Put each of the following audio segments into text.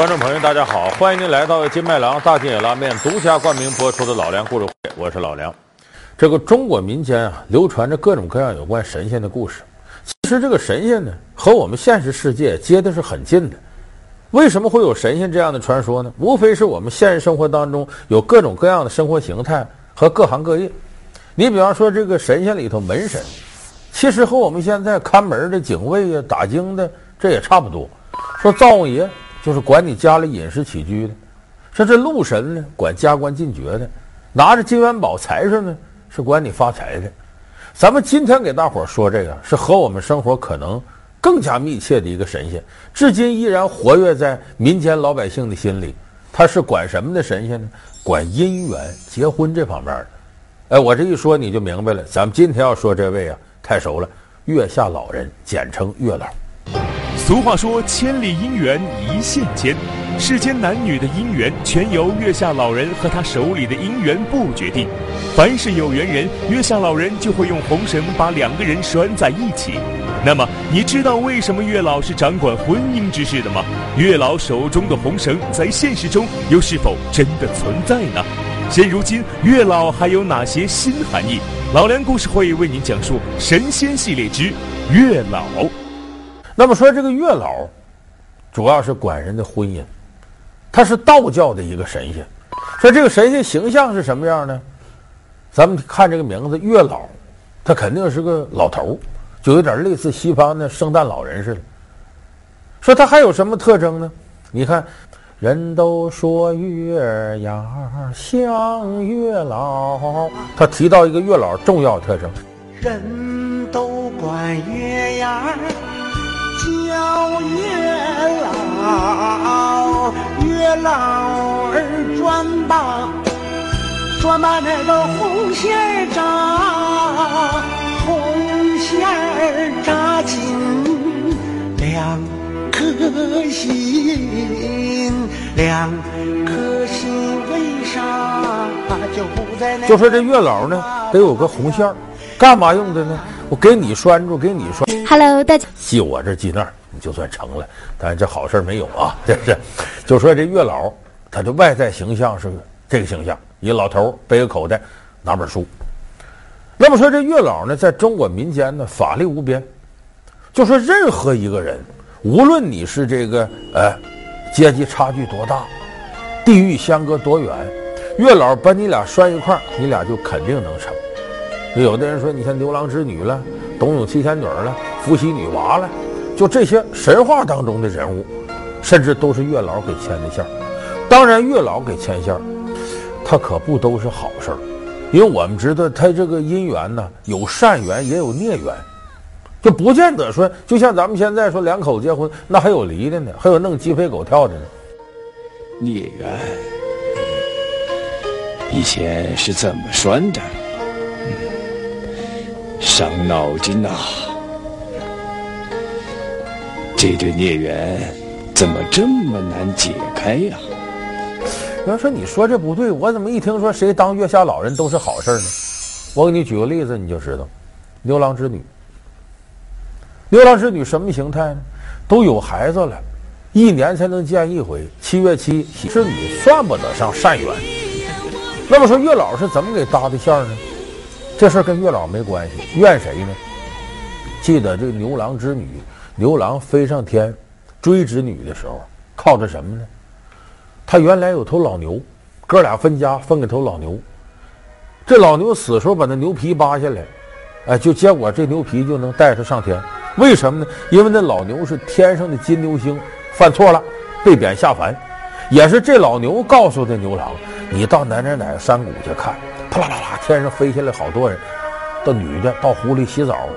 观众朋友，大家好，欢迎您来到金麦郎大金野拉面独家冠名播出的《老梁故事会》，我是老梁。这个中国民间啊，流传着各种各样有关神仙的故事。其实这个神仙呢，和我们现实世界接的是很近的。为什么会有神仙这样的传说呢？无非是我们现实生活当中有各种各样的生活形态和各行各业。你比方说这个神仙里头门神，其实和我们现在看门的警卫啊、打更的这也差不多。说灶王爷就是管你家里饮食起居的，说这禄神呢管加官进爵的，拿着金元宝财神呢是管你发财的。咱们今天给大伙儿说这个，是和我们生活可能更加密切的一个神仙，至今依然活跃在民间老百姓的心里。他是管什么的神仙呢？管姻缘、结婚这方面的。哎，我这一说你就明白了。咱们今天要说这位啊，太熟了，月下老人，简称月老。俗话说：“千里姻缘一线牵。”世间男女的姻缘全由月下老人和他手里的姻缘簿决定。凡是有缘人，月下老人就会用红绳把两个人拴在一起。那么，你知道为什么月老是掌管婚姻之事的吗？月老手中的红绳在现实中又是否真的存在呢？现如今，月老还有哪些新含义？老梁故事会为您讲述神仙系列之月老。那么说，这个月老主要是管人的婚姻。他是道教的一个神仙，说这个神仙形象是什么样呢？咱们看这个名字月老，他肯定是个老头，就有点类似西方的圣诞老人似的。说他还有什么特征呢？你看，人都说月牙像月老，他提到一个月老重要特征。人都管月牙叫月老。月老儿转吧，转把那个红线儿扎，红线儿扎进两颗心，两颗心为啥就不在那？就说这月老呢，得有个红线儿，干嘛用的呢？我给你拴住，给你拴。Hello，大家。系我这系那儿。就算成了，但是这好事没有啊！这是，就说这月老，他的外在形象是这个形象，一个老头背个口袋，拿本书。那么说这月老呢，在中国民间呢，法力无边。就说任何一个人，无论你是这个呃阶级差距多大，地域相隔多远，月老把你俩拴一块儿，你俩就肯定能成。有的人说，你像牛郎织女了，董永七仙女了，伏羲女娲了。就这些神话当中的人物，甚至都是月老给牵的线。当然，月老给牵线，他可不都是好事儿，因为我们知道他这个姻缘呢，有善缘也有孽缘，就不见得说，就像咱们现在说两口结婚，那还有离的呢，还有弄鸡飞狗跳的呢。孽缘以前是怎么拴的？伤脑筋呐。这对孽缘怎么这么难解开呀？要说你说这不对，我怎么一听说谁当月下老人都是好事呢？我给你举个例子，你就知道，牛郎织女。牛郎织女什么形态呢？都有孩子了，一年才能见一回，七月七织女算不得上善缘。那么说月老是怎么给搭的线呢？这事儿跟月老没关系，怨谁呢？记得这牛郎织女。牛郎飞上天追织女的时候，靠着什么呢？他原来有头老牛，哥俩分家分给头老牛。这老牛死时候，把那牛皮扒下来，哎，就结果这牛皮就能带他上天。为什么呢？因为那老牛是天上的金牛星，犯错了被贬下凡。也是这老牛告诉的牛郎：“你到哪哪哪山谷去看，啪啦啪啦，天上飞下来好多人，到女的到湖里洗澡。”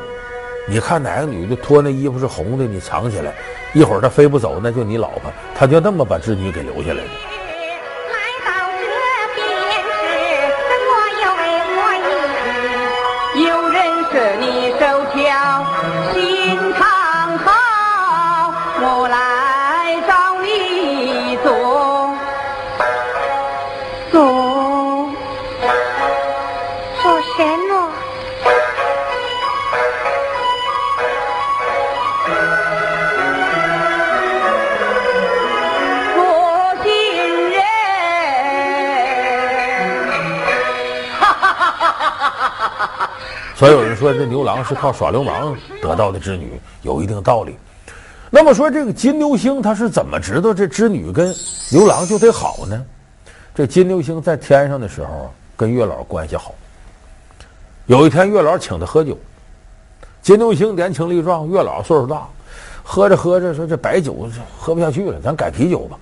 你看哪个女的脱那衣服是红的，你藏起来，一会儿她飞不走，那就你老婆。她就那么把织女给留下来的。所有人说这牛郎是靠耍流氓得到的织女，有一定道理。那么说这个金牛星他是怎么知道这织女跟牛郎就得好呢？这金牛星在天上的时候跟月老关系好。有一天月老请他喝酒，金牛星年轻力壮，月老岁数大，喝着喝着说这白酒喝不下去了，咱改啤酒吧。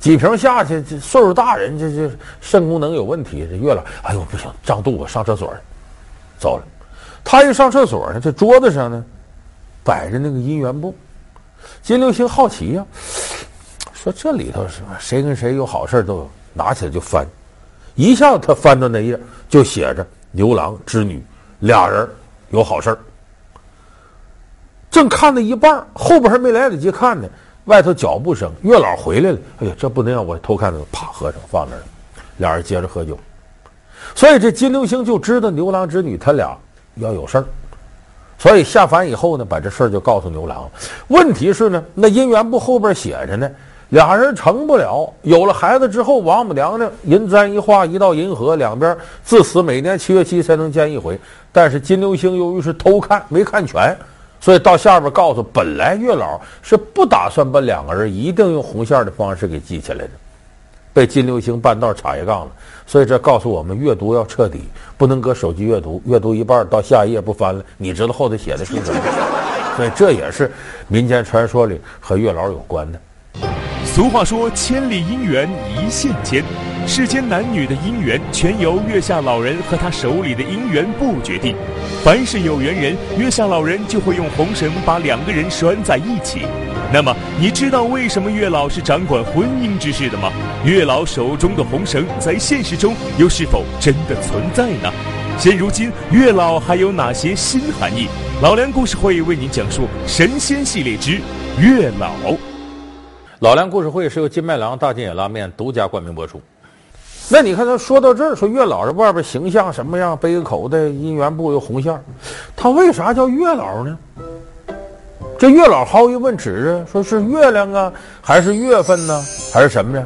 几瓶下去，这岁数大人这这肾功能有问题。这月老，哎呦不行，胀肚子，上厕所，走了。他一上厕所呢，这桌子上呢摆着那个姻缘簿。金流星好奇呀、说这里头是？谁跟谁有好事都，拿起来就翻。一下子他翻到那页，就写着牛郎织女俩人有好事。正看到一半，后边还没来得及看呢。外头脚步声，月老回来了。哎呀，这不能让我偷看，啪，合上放那儿了。俩人接着喝酒，所以这金流星就知道牛郎织女他俩要有事儿，所以下凡以后呢，把这事儿就告诉牛郎。问题是呢，那姻缘簿后边写着呢，俩人成不了。有了孩子之后，王母娘娘银簪一画，一道银河，两边自此每年七月七才能见一回。但是金牛星由于是偷看，没看全。所以到下边告诉，本来月老是不打算把两个人一定用红线的方式给系起来的，被金牛星半道插一杠了。所以这告诉我们，阅读要彻底，不能搁手机阅读，阅读一半到下一页不翻了，你知道后头写的是什么？所以这也是民间传说里和月老有关的。俗话说：“千里姻缘一线牵。”世间男女的姻缘全由月下老人和他手里的姻缘簿决定。凡是有缘人，月下老人就会用红绳把两个人拴在一起。那么，你知道为什么月老是掌管婚姻之事的吗？月老手中的红绳在现实中又是否真的存在呢？现如今，月老还有哪些新含义？老梁故事会为您讲述神仙系列之月老。老梁故事会是由金麦郎大金野拉面独家冠名播出。那你看他说到这儿，说月老这外边形象什么样？背个口袋，姻缘簿有红线，他为啥叫月老呢？这月老毫无疑问指着说是月亮啊，还是月份呢，还是什么呀？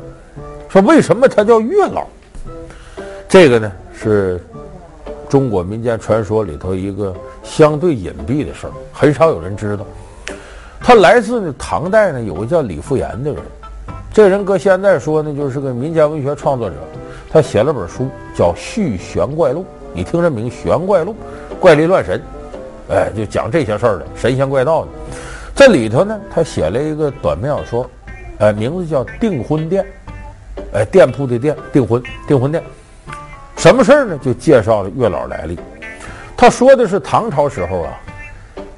说为什么他叫月老？这个呢是中国民间传说里头一个相对隐蔽的事儿，很少有人知道。他来自呢唐代呢，有个叫李复言的人，这人搁现在说呢，就是个民间文学创作者。他写了本书叫《续玄怪录》，你听这名《玄怪录》，怪力乱神，哎，就讲这些事儿的神仙怪道的。这里头呢，他写了一个短篇小说，哎，名字叫《订婚店》，哎，店铺的店，订婚订婚店。什么事儿呢？就介绍了月老来历。他说的是唐朝时候啊，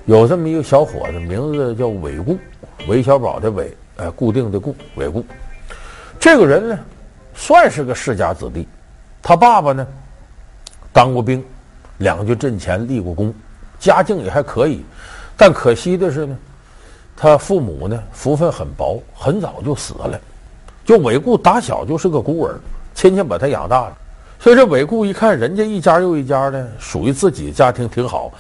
有这么一个小伙子，名字叫韦固，韦小宝的韦，哎，固定的固，韦固。这个人呢，算是个世家子弟，他爸爸呢，当过兵，两军阵前立过功，家境也还可以。但可惜的是呢，他父母呢福分很薄，很早就死了。就韦固打小就是个孤儿，亲戚把他养大了。所以这韦固一看人家一家又一家的，属于自己家庭挺好。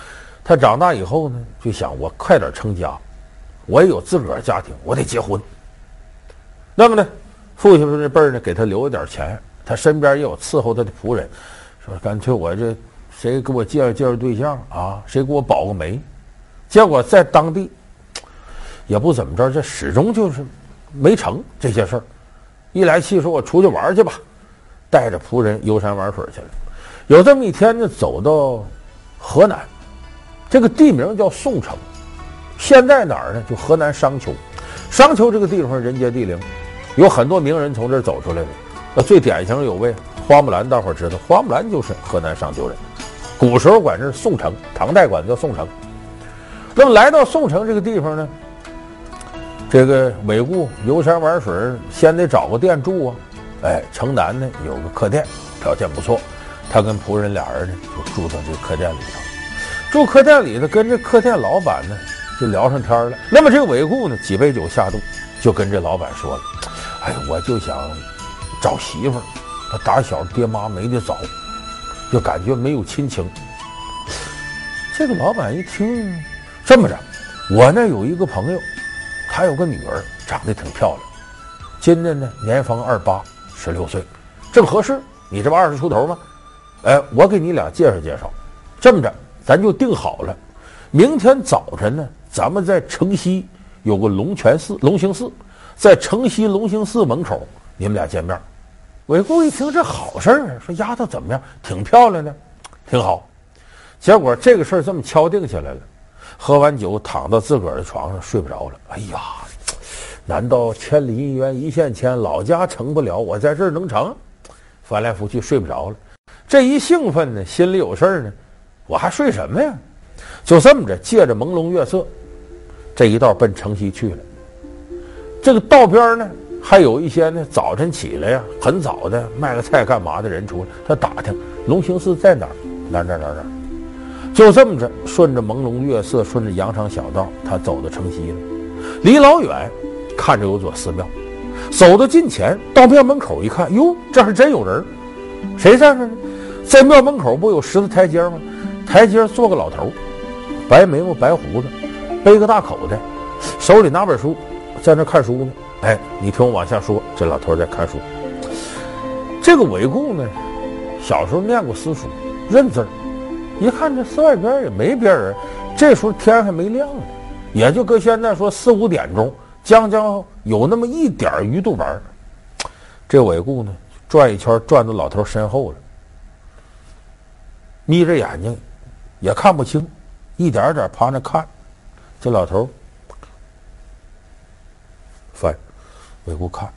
他长大以后呢，就想我快点成家，我也有自个儿家庭，我得结婚。那么呢？父亲这辈儿呢，给他留了点钱，他身边也有伺候他的仆人，说干脆我这谁给我介绍介绍对象啊？谁给我保个媒？结果在当地也不怎么着，这始终就是没成这些事儿。一来气说，我出去玩去吧，带着仆人游山玩水去了。有这么一天呢，走到河南，这个地名叫宋城，现在哪儿呢？就河南商丘。商丘这个地方人杰地灵。有很多名人从这儿走出来的，那最典型有位花木兰，大伙儿知道，花木兰就是河南商丘人。古时候管这是宋城，唐代管叫宋城。那么来到宋城这个地方呢，这个韦固游山玩水，先得找个店住啊。哎，城南呢有个客店，条件不错，他跟仆人俩人呢就住到这个客店里头。住客店里头，跟这客店老板呢就聊上天了。那么这个韦固呢，几杯酒下肚，就跟这老板说了。哎，我就想找媳妇儿，他打小爹妈没得早，就感觉没有亲情。这个老板一听，这么着，我那有一个朋友，他有个女儿，长得挺漂亮，今年呢年方二八，十六岁，正合适。你这不二十出头吗？哎，我给你俩介绍介绍。这么着，咱就定好了，明天早晨呢，咱们在城西有个龙泉寺、龙兴寺，在城西龙兴寺门口，你们俩见面。韦固一听这好事儿，说丫头怎么样？挺漂亮的，挺好。结果这个事儿这么敲定下来了。喝完酒，躺到自个儿的床上睡不着了。哎呀，难道千里姻缘一线牵，老家成不了，我在这儿能成？翻来覆去睡不着了。这一兴奋呢，心里有事儿呢，我还睡什么呀？就这么着，借着朦胧月色，这一道奔城西去了。这个道边呢。还有一些呢，早晨起来呀，很早的卖个菜干嘛的人出来，他打听龙兴寺在哪儿，哪哪哪哪，就这么着，顺着朦胧月色，顺着羊肠小道，他走到城西了。离老远看着有座寺庙，走到近前，到庙门口一看，哟，这还真有人，谁在这呢？在庙门口不有石头台阶吗？台阶坐个老头，白眉毛白胡子，背个大口袋，手里拿本书，在那看书呢。哎，你听我往下说，这老头在看书。这个韦固呢，小时候念过私塾，认字儿。一看这寺外边也没别人，这时候天还没亮呢，也就搁现在说四五点钟，将将有那么一点鱼肚白。这韦固呢，转一圈转到老头身后了，眯着眼睛，也看不清，一点点趴那看。这老头翻。韦固看，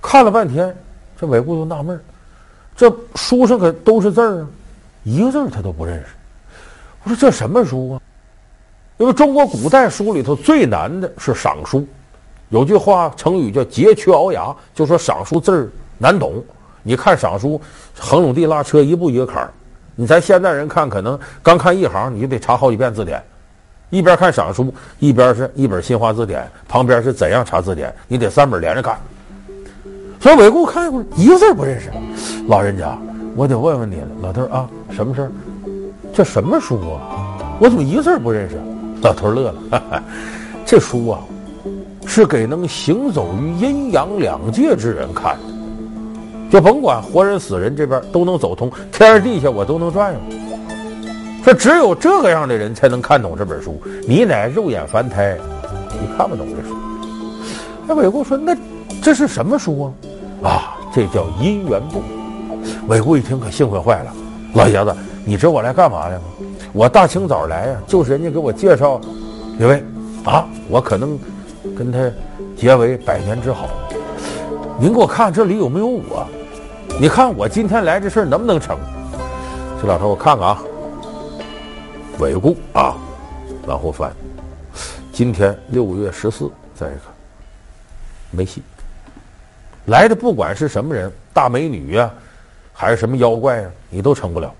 看了半天，这韦固就纳闷，这书上可都是字儿啊，一个字他都不认识。我说这什么书啊？因为中国古代书里头最难的是赏书，有句话成语叫佶屈聱牙，就说赏书字儿难懂。你看赏书，横拢地拉车，一步一个坎儿。你咱现代人看，可能刚看一行，你就得查好几遍字典。一边看赏书，一边是一本新华字典，旁边是怎样查字典，你得三本连着看。所以韦固看一会儿，一个字不认识。老人家，我得问问你了，老头啊，什么事儿？这什么书啊？我怎么一个字不认识？老头乐了哈哈，这书啊，是给能行走于阴阳两界之人看的，就甭管活人死人这边都能走通，天上地下我都能转悠。说只有这个样的人才能看懂这本书，你乃肉眼凡胎，你看不懂这书。哎，韦固说：“那这是什么书啊？”啊，这叫姻缘簿。韦固一听可兴奋坏了，老爷子，你知道我来干嘛来吗？我大清早来呀，就是人家给我介绍一位啊，我可能跟他结为百年之好。您给我看这里有没有我？你看我今天来这事儿能不能成？这老头，我看看啊。韦固啊，往后翻，今天六月十四，再一看，没戏。来的不管是什么人，大美女呀、还是什么妖怪呀、啊，你都成不了。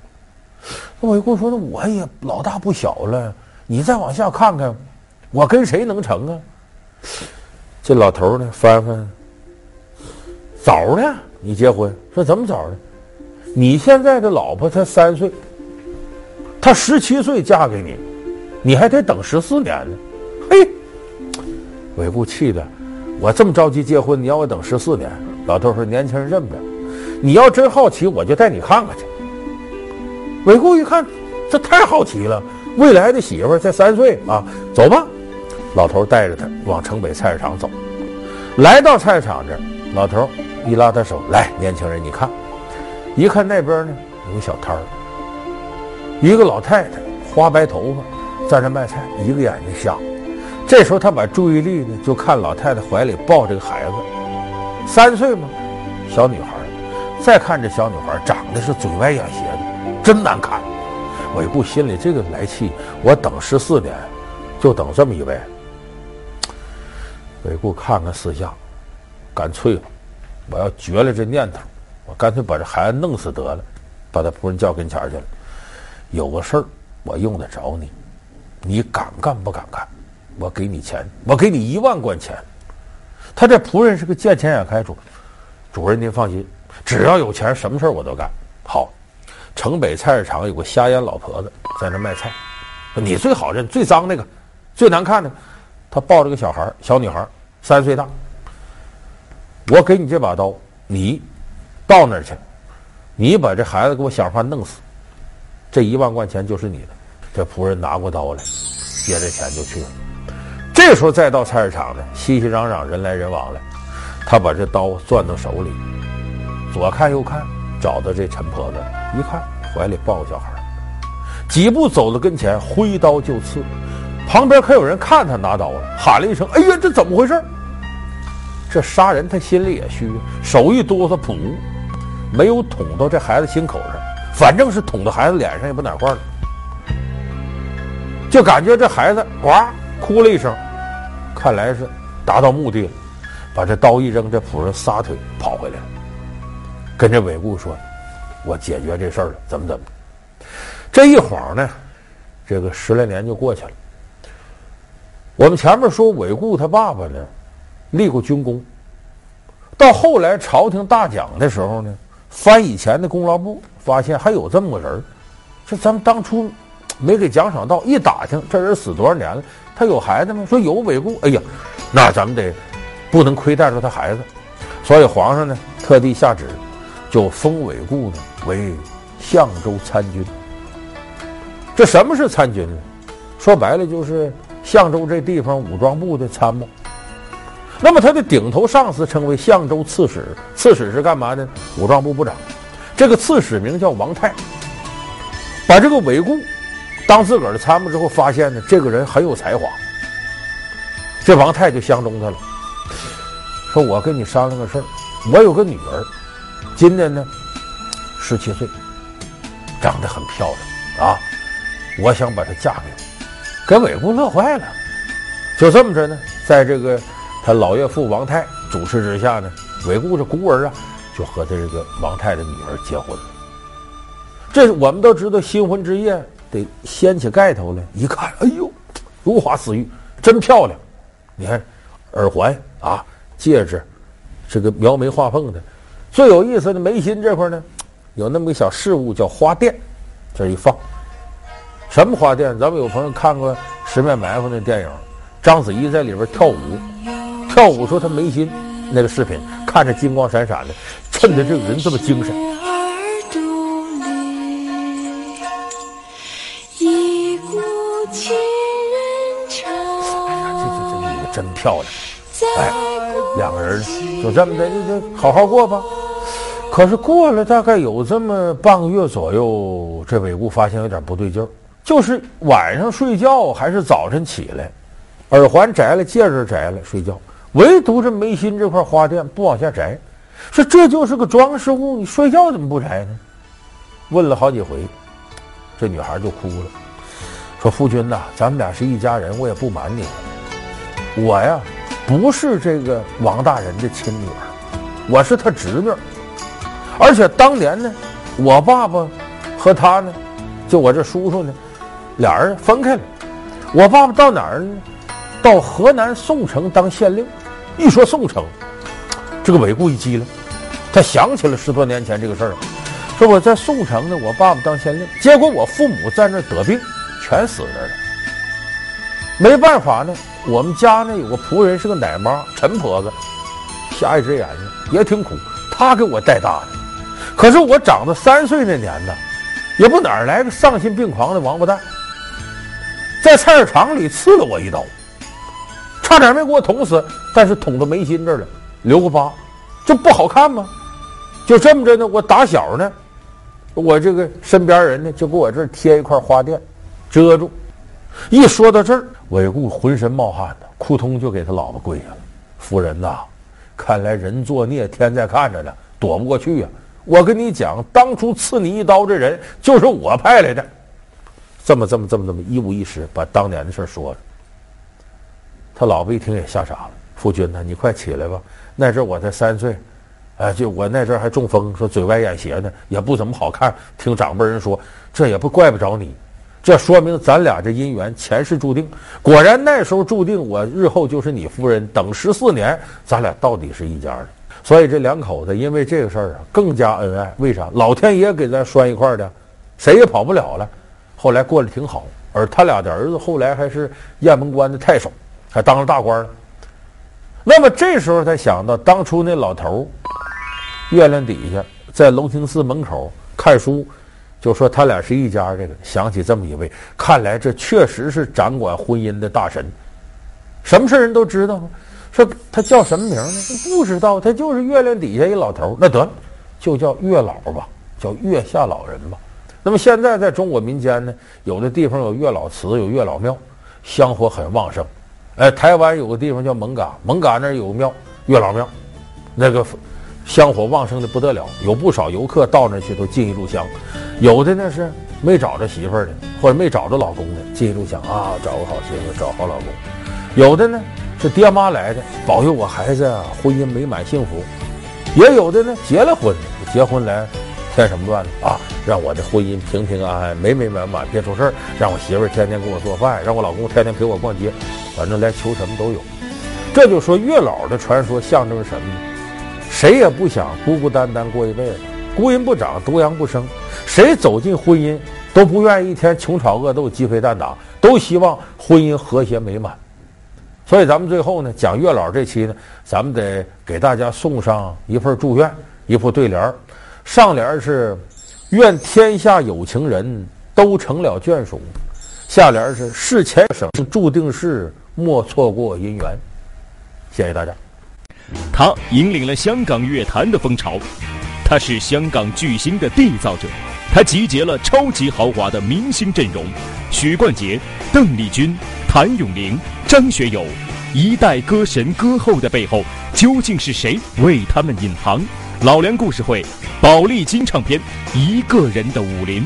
那韦固说：“那我也老大不小了，你再往下看看，我跟谁能成啊？”这老头呢，翻翻，早呢？你结婚？说怎么早呢？你现在的老婆才三岁。她十七岁嫁给你，你还得等十四年呢。嘿，韦固气的，我这么着急结婚，你要我等十四年？老头说：“年轻人认不，你要真好奇，我就带你看看去。”韦固一看，这太好奇了，未来的媳妇才三岁啊，走吧。老头带着他往城北菜市场走，来到菜市场这儿，老头一拉他手：“来，年轻人，你看，一看那边呢，有个小摊儿。”一个老太太，花白头发，在那卖菜，一个眼睛瞎。这时候他把注意力呢，就看老太太怀里抱这个孩子，三岁嘛，小女孩。再看这小女孩，长得是嘴歪眼斜的，真难看。韦固心里这个来气，我等十四年，就等这么一位。韦固看看四下，干脆了，我要绝了这念头，我干脆把这孩子弄死得了，把他仆人叫跟前去了。有个事儿，我用得着你，你敢干不敢干？我给你钱，我给你一万贯钱。他这仆人是个见钱眼开主，主人您放心，只要有钱，什么事儿我都干。好，城北菜市场有个瞎眼老婆子在那卖菜，你最好认，最脏那个，最难看的，他抱着个小孩，小女孩三岁大。我给你这把刀，你到那儿去，你把这孩子给我想法弄死。这一万贯钱就是你的，这仆人拿过刀来，接着钱就去了。这时候再到菜市场呢，熙熙攘攘，人来人往了。他把这刀攥到手里，左看右看，找到这陈婆子，一看怀里抱个小孩，几步走到跟前，挥刀就刺。旁边可有人看他拿刀了，喊了一声：“哎呀，这怎么回事？”这杀人他心里也虚，手一哆嗦，噗，没有捅到这孩子心口上，反正是捅到孩子脸上也不哪块了，就感觉这孩子呱哭了一声，看来是达到目的了，把这刀一扔，这仆人撒腿跑回来了，跟这韦固说：“我解决这事儿了，怎么怎么。”这一晃呢，这个十来年就过去了。我们前面说韦固他爸爸呢，立过军功。到后来朝廷大奖的时候呢，翻以前的功劳簿，发现还有这么个人这咱们当初没给奖赏到，一打听这人死多少年了？他有孩子吗？说有韦固。哎呀，那咱们得不能亏待着他孩子。所以皇上呢，特地下旨，就封韦固呢为相州参军。这什么是参军呢？说白了就是。相州这地方武装部的参谋，那么他的顶头上司称为相州刺史，刺史是干嘛的？武装部部长。这个刺史名叫王泰，把这个韦固当自个儿的参谋之后，发现呢，这个人很有才华。这王泰就相中他了，说：“我跟你商量个事儿，我有个女儿，今年呢十七岁，长得很漂亮啊，我想把她嫁给我。”给韦固乐坏了，就这么着呢，在这个他老岳父王泰主持之下呢，韦固这孤儿啊，就和他这个王泰的女儿结婚了。这我们都知道，新婚之夜得掀起盖头来，一看，哎呦，如花似玉，真漂亮！你看，耳环啊，戒指，这个描眉画凤的。最有意思的眉心这块呢，有那么个小饰物叫花钿，这一放。什么花钿？咱们有朋友看过《十面埋伏》那电影，章子怡在里边跳舞，跳舞说她眉心那个视频，看着金光闪闪的，衬得这个人这么精神。哎呀，这这这女的真漂亮！哎，两个人就这么的，就就好好过吧。可是过了大概有这么半个月左右，这韦固发现有点不对劲儿。就是晚上睡觉还是早晨起来，耳环摘了，戒指摘了，睡觉，唯独这眉心这块花鈿不往下摘，说这就是个装饰物，你睡觉怎么不摘呢？问了好几回，这女孩就哭了，说夫君呐，咱们俩是一家人，我也不瞒你，我呀不是这个王大人的亲女儿，我是他侄女，而且当年呢，我爸爸和他呢，就我这叔叔呢。俩人分开了，我爸爸到哪儿呢？到河南宋城当县令。一说宋城，这个韦固一激灵，他想起了十多年前这个事儿，说我在宋城呢，我爸爸当县令，结果我父母在那儿得病，全死那儿了。没办法呢，我们家呢有个仆人是个奶妈，陈婆子，瞎一只眼睛，也挺苦，她给我带大的。可是我长到三岁那年呢，也不哪儿来个丧心病狂的王八蛋。在菜市场里刺了我一刀，差点没给我捅死，但是捅到眉心这儿了，留个疤，这不好看吗？就这么着呢，我打小呢，我这个身边人呢就给我这儿贴一块花垫，遮住。一说到这儿，韦固浑身冒汗的，扑通就给他老婆跪下了。夫人呐，看来人作孽，天在看着呢，躲不过去呀。我跟你讲，当初刺你一刀这人就是我派来的。这么这么这么这么一五一十把当年的事说了，他老婆一听也吓傻了。夫君呐，你快起来吧！那阵我才三岁，哎，就我那阵还中风，说嘴歪眼斜的，也不怎么好看。听长辈人说，这也不怪不着你，这说明咱俩这姻缘前世注定。果然那时候注定我日后就是你夫人，等十四年，咱俩到底是一家的。所以这两口子因为这个事儿啊，更加恩爱。为啥？老天爷给咱拴一块儿的，谁也跑不了了。后来过得挺好，而他俩的儿子后来还是雁门关的太守，还当了大官了。那么这时候才想到，当初那老头儿，月亮底下在龙兴寺门口看书，就说他俩是一家。这个想起这么一位，看来这确实是掌管婚姻的大神，什么事人都知道？说他叫什么名呢？不知道，他就是月亮底下一老头。那得了，就叫月老吧，叫月下老人吧。那么现在在中国民间呢，有的地方有月老祠，有月老庙，香火很旺盛。哎，台湾有个地方叫蒙嘎，蒙嘎那儿有个庙，月老庙，那个香火旺盛的不得了，有不少游客到那儿去都进一炷香。有的呢是没找着媳妇儿的，或者没找着老公的，进一炷香啊，找个好媳妇，找好老公。有的呢是爹妈来的，保佑我孩子啊婚姻美满幸福。也有的呢结了婚，结婚来。添什么乱呢？啊，让我的婚姻平平安安、美美满满，别出事儿。让我媳妇儿天天给我做饭，让我老公天天陪我逛街，反正来求什么都有。这就说月老的传说象征什么呢？谁也不想孤孤单单过一辈子，孤阴不长，独阳不生。谁走进婚姻都不愿意一天穷吵恶斗、鸡飞蛋打，都希望婚姻和谐美满。所以咱们最后呢，讲月老这期呢，咱们得给大家送上一份祝愿，一副对联儿。上联是“愿天下有情人都成了眷属”，下联是“事前生注定事，莫错过姻缘”。谢谢大家。他引领了香港乐坛的风潮，他是香港巨星的缔造者，他集结了超级豪华的明星阵容：许冠杰、邓丽君、谭咏麟、张学友，一代歌神歌后的背后，究竟是谁为他们隐藏？老梁故事会，宝丽金唱片，一个人的武林。